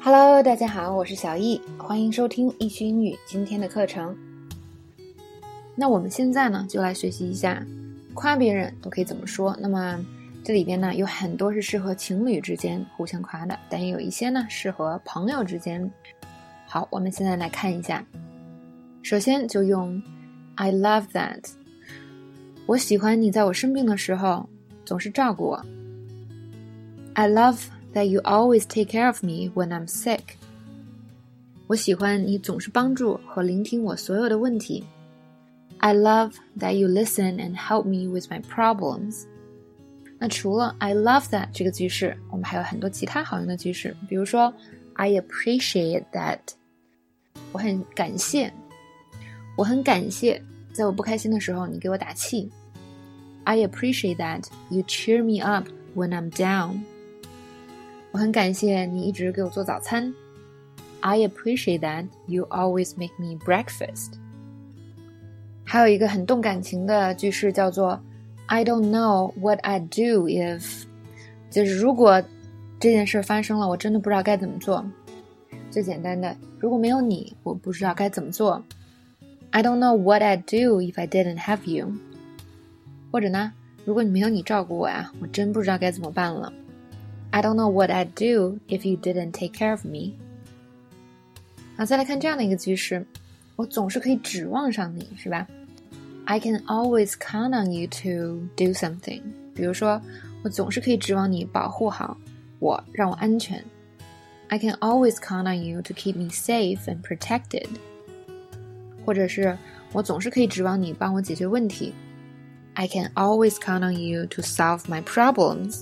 Hello，大家好，我是小易，欢迎收听易趣英语今天的课程。那我们现在呢，就来学习一下夸别人都可以怎么说。那么这里边呢，有很多是适合情侣之间互相夸的，但也有一些呢适合朋友之间。好，我们现在来看一下。首先就用 I love that，我喜欢你在我生病的时候总是照顾我。I love that you always take care of me when I'm sick。我喜欢你总是帮助和聆听我所有的问题。I love that you listen and help me with my problems。那除了 I love that 这个句式，我们还有很多其他好用的句式，比如说 I appreciate that，我很感谢，我很感谢，在我不开心的时候你给我打气。I appreciate that you cheer me up when I'm down。 很感谢你一直给我做早餐。I appreciate that you always make me breakfast。还有一个很动感情的句式叫做 I don't know what I do if，就是如果这件事发生了，我真的不知道该怎么做。最简单的，如果没有你，我不知道该怎么做。I don't know what I do if I didn't have you。或者呢，如果你没有你照顾我呀，我真不知道该怎么办了。I don't know what I'd do if you didn't take care of me。好，再来看这样的一个句式，我总是可以指望上你，是吧？I can always count on you to do something。比如说，我总是可以指望你保护好我，让我安全。I can always count on you to keep me safe and protected。或者是我总是可以指望你帮我解决问题。I can always count on you to solve my problems。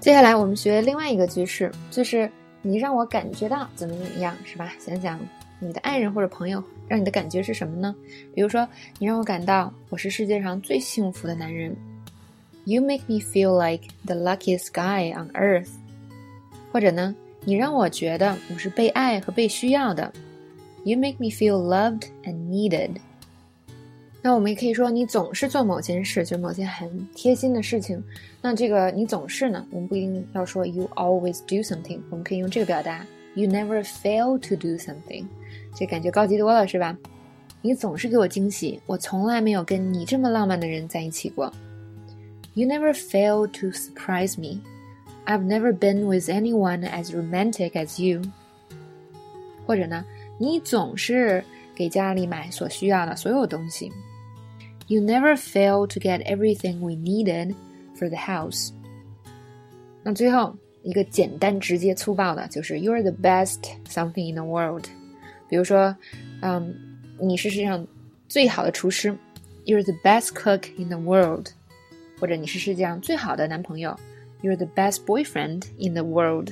接下来我们学另外一个句式，就是你让我感觉到怎么怎么样，是吧？想想你的爱人或者朋友让你的感觉是什么呢？比如说，你让我感到我是世界上最幸福的男人。You make me feel like the luckiest guy on earth。或者呢，你让我觉得我是被爱和被需要的。You make me feel loved and needed。那我们也可以说，你总是做某件事，就某件很贴心的事情。那这个你总是呢，我们不一定要说 you always do something，我们可以用这个表达 you never fail to do something，这感觉高级多了，是吧？你总是给我惊喜，我从来没有跟你这么浪漫的人在一起过。You never fail to surprise me. I've never been with anyone as romantic as you. 或者呢，你总是给家里买所需要的所有东西。You never fail to get everything we needed for the house。那最后一个简单、直接、粗暴的，就是 You're the best something in the world。比如说，嗯，你是世界上最好的厨师，You're the best cook in the world。或者你是世界上最好的男朋友，You're the best boyfriend in the world。